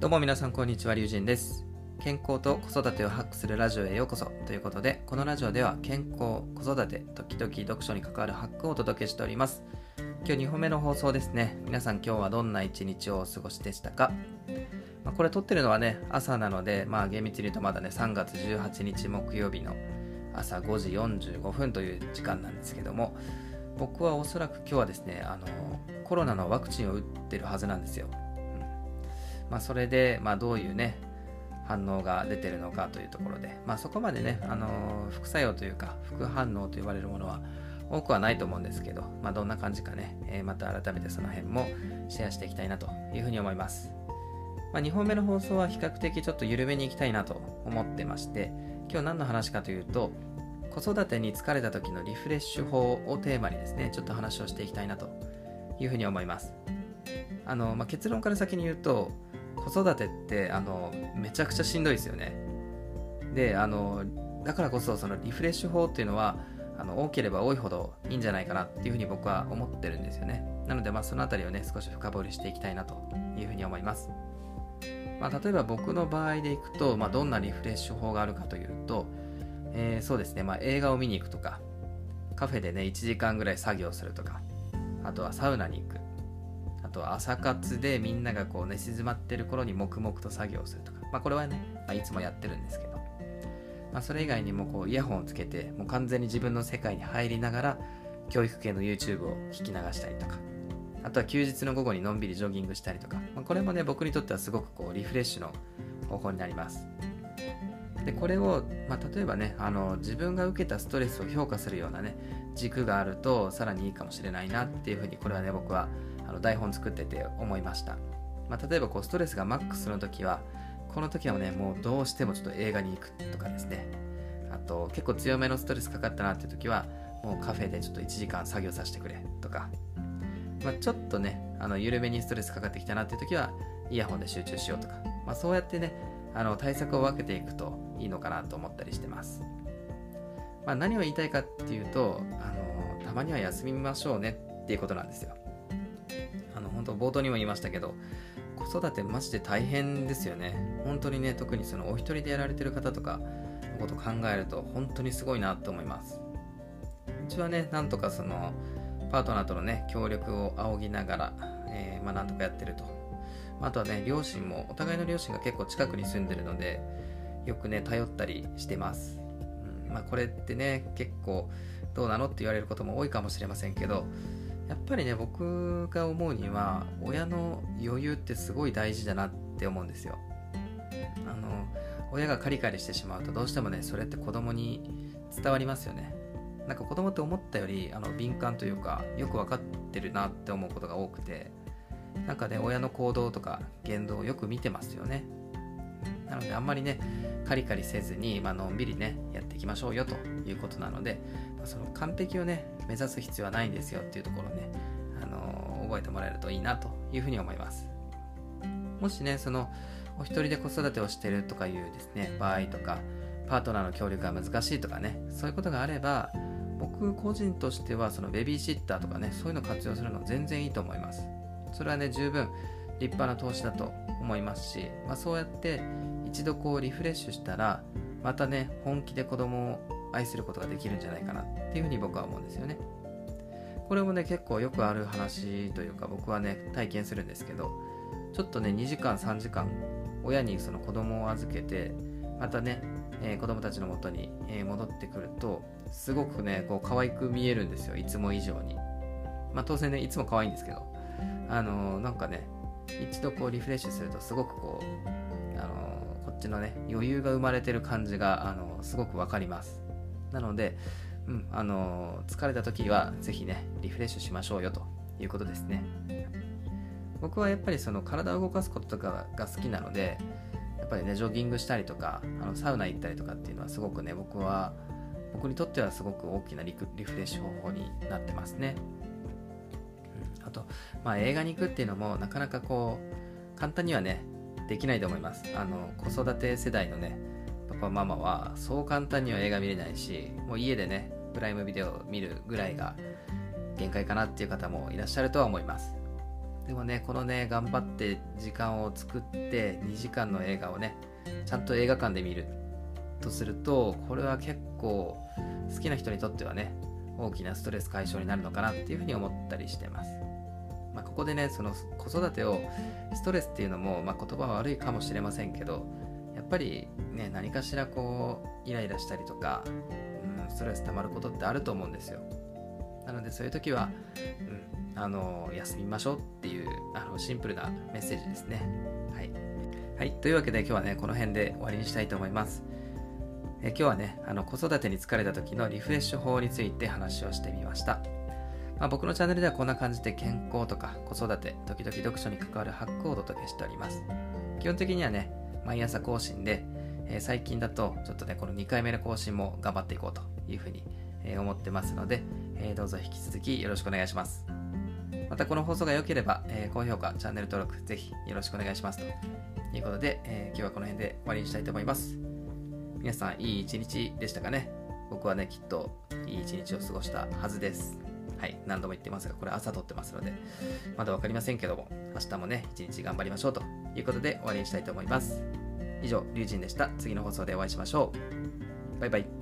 どうも皆さんこんにちは、りゅうじんです。健康と子育てをハックするラジオへようこそということで、このラジオでは健康、子育て、時々読書に関わるハックをお届けしております。今日2本目の放送ですね。皆さん今日はどんな一日をお過ごしでしたか、まあ、これ撮ってるのはね、朝なので、まあ厳密に言うとまだね、3月18日木曜日の朝5時45分という時間なんですけども、僕はおそらく今日はですね、あの、コロナのワクチンを打ってるはずなんですよ。まあ、それで、まあ、どういうね反応が出てるのかというところで、まあ、そこまでね、あの副作用というか副反応と言われるものは多くはないと思うんですけど、まあ、どんな感じかね、えー、また改めてその辺もシェアしていきたいなというふうに思います、まあ、2本目の放送は比較的ちょっと緩めにいきたいなと思ってまして今日何の話かというと子育てに疲れた時のリフレッシュ法をテーマにですねちょっと話をしていきたいなというふうに思います。あの、まあ、結論から先に言うと子育てってあのめちゃくちゃしんどいですよね。であのだからこそそのリフレッシュ法っていうのはあの多ければ多いほどいいんじゃないかなっていうふうに僕は思ってるんですよね。なのでまあそのあたりをね少し深掘りしていきたいなというふうに思います。まあ、例えば僕の場合でいくと、まあ、どんなリフレッシュ法があるかというと、えー、そうですね、まあ、映画を見に行くとかカフェでね1時間ぐらい作業するとかあとはサウナに行くと朝活でみんながこう寝静まってる頃に黙々と作業するとか、まあ、これはね、まあ、いつもやってるんですけど、まあ、それ以外にもこうイヤホンをつけてもう完全に自分の世界に入りながら教育系の YouTube を聞き流したりとか。あとは休日の午後にのんびりジョギングしたりとか、まあ、これもね僕にとってはすごくこうリフレッシュの方法になります。でこれを、まあ、例えばねあの自分が受けたストレスを評価するようなね軸があるとさらにいいかもしれないなっていうふうにこれはね僕はあの台本作ってて思いました、まあ、例えばこうストレスがマックスの時はこの時はねもうどうしてもちょっと映画に行くとかですね。あと結構強めのストレスかかったなっていう時はもうカフェでちょっと1時間作業させてくれとか、まあ、ちょっとねあの緩めにストレスかかってきたなっていう時はイヤホンで集中しようとか、まあ、そうやってねあの対策を分けていくといいのかなと思ったりしてます、まあ、何を言いたいかっていうとあのたまには休みましょうねっていうことなんですよ。あの本当冒頭にも言いましたけど子育てマジで大変ですよね。本当にね特にそのお一人でやられてる方とかのこと考えると本当にすごいなと思います。うちはねなんとかそのパートナーとのね協力を仰ぎながら、えー、まあなんとかやってると。あとはね両親もお互いの両親が結構近くに住んでるのでよくね頼ったりしてます、うん、まあこれってね結構どうなのって言われることも多いかもしれませんけどやっぱりね僕が思うには親の余裕ってすごい大事だなって思うんですよ。あの親がカリカリしてしまうとどうしてもねそれって子供に伝わりますよね。なんか子供って思ったよりあの敏感というかよく分かってるなって思うことが多くてなんかね親の行動とか言動をよく見てますよね。なのであんまりねカリカリせずに、まあのんびりねやっていきましょうよということなので、まあ、その完璧をね目指す必要はないんですよっていうところをね、あのー、覚えてもらえるといいなというふうに思います。もしねそのお一人で子育てをしてるとかいうですね場合とかパートナーの協力が難しいとかねそういうことがあれば僕個人としてはそのベビーシッターとかねそういうの活用するの全然いいと思います。それはね十分立派な投資だと思いますし、まあ、そうやって一度こうリフレッシュしたらまたね本気で子供を愛することができるんじゃないかなっていうふうに僕は思うんですよね。これもね結構よくある話というか僕はね体験するんですけどちょっとね2時間3時間親にその子供を預けてまたね、えー、子供たちのもとに、え、戻ってくるとすごくねこう可愛く見えるんですよ。いつも以上に。まあ当然ねいつも可愛いんですけどあのー、なんかね一度こうリフレッシュするとすごくこう、あの、こっちのね余裕が生まれてる感じが、あの、すごくわかります。なので、うんあの疲れた時はぜひねリフレッシュしましょうよということですね。僕はやっぱりその体を動かすこととかが好きなのでやっぱりねジョギングしたりとかあのサウナ行ったりとかっていうのはすごくね僕は僕にとってはすごく大きなリフレッシュ方法になってますね。と、まあ、映画に行くっていうのもなかなかこう簡単にはねできないと思います。あの子育て世代のねパパママはそう簡単には映画見れないしもう家でねプライムビデオ見るぐらいが限界かなっていう方もいらっしゃるとは思います。でもねこのね頑張って時間を作って2時間の映画をねちゃんと映画館で見るとするとこれは結構好きな人にとってはね大きなストレス解消になるのかなっていうふうに思ったりしてます。こでねその子育てをストレスっていうのも、まあ、言葉は悪いかもしれませんけどやっぱりね何かしらこうイライラしたりとか、うん、ストレス溜まることってあると思うんですよ。なのでそういう時は、うん、あの休みましょうっていうあのシンプルなメッセージですね。はい、はい、というわけで今日はねこの辺で終わりにしたいと思います。え今日はねあの子育てに疲れた時のリフレッシュ法について話をしてみました。まあ、僕のチャンネルではこんな感じで健康とか子育て、時々読書に関わるハックをお届けしております。基本的にはね、毎朝更新で、えー、最近だとちょっとね、この2回目の更新も頑張っていこうというふうに、え、思ってますので、えー、どうぞ引き続きよろしくお願いします。またこの放送が良ければ、え高評価、チャンネル登録、ぜひよろしくお願いしますということで、え今日はこの辺で終わりにしたいと思います。皆さん、いい一日でしたかね？僕はね、きっといい一日を過ごしたはずです。はい、何度も言ってますが、これ朝撮ってますので、まだ分かりませんけども、明日もね、一日頑張りましょうということで終わりにしたいと思います。以上、龍神でした。次の放送でお会いしましょう。バイバイ。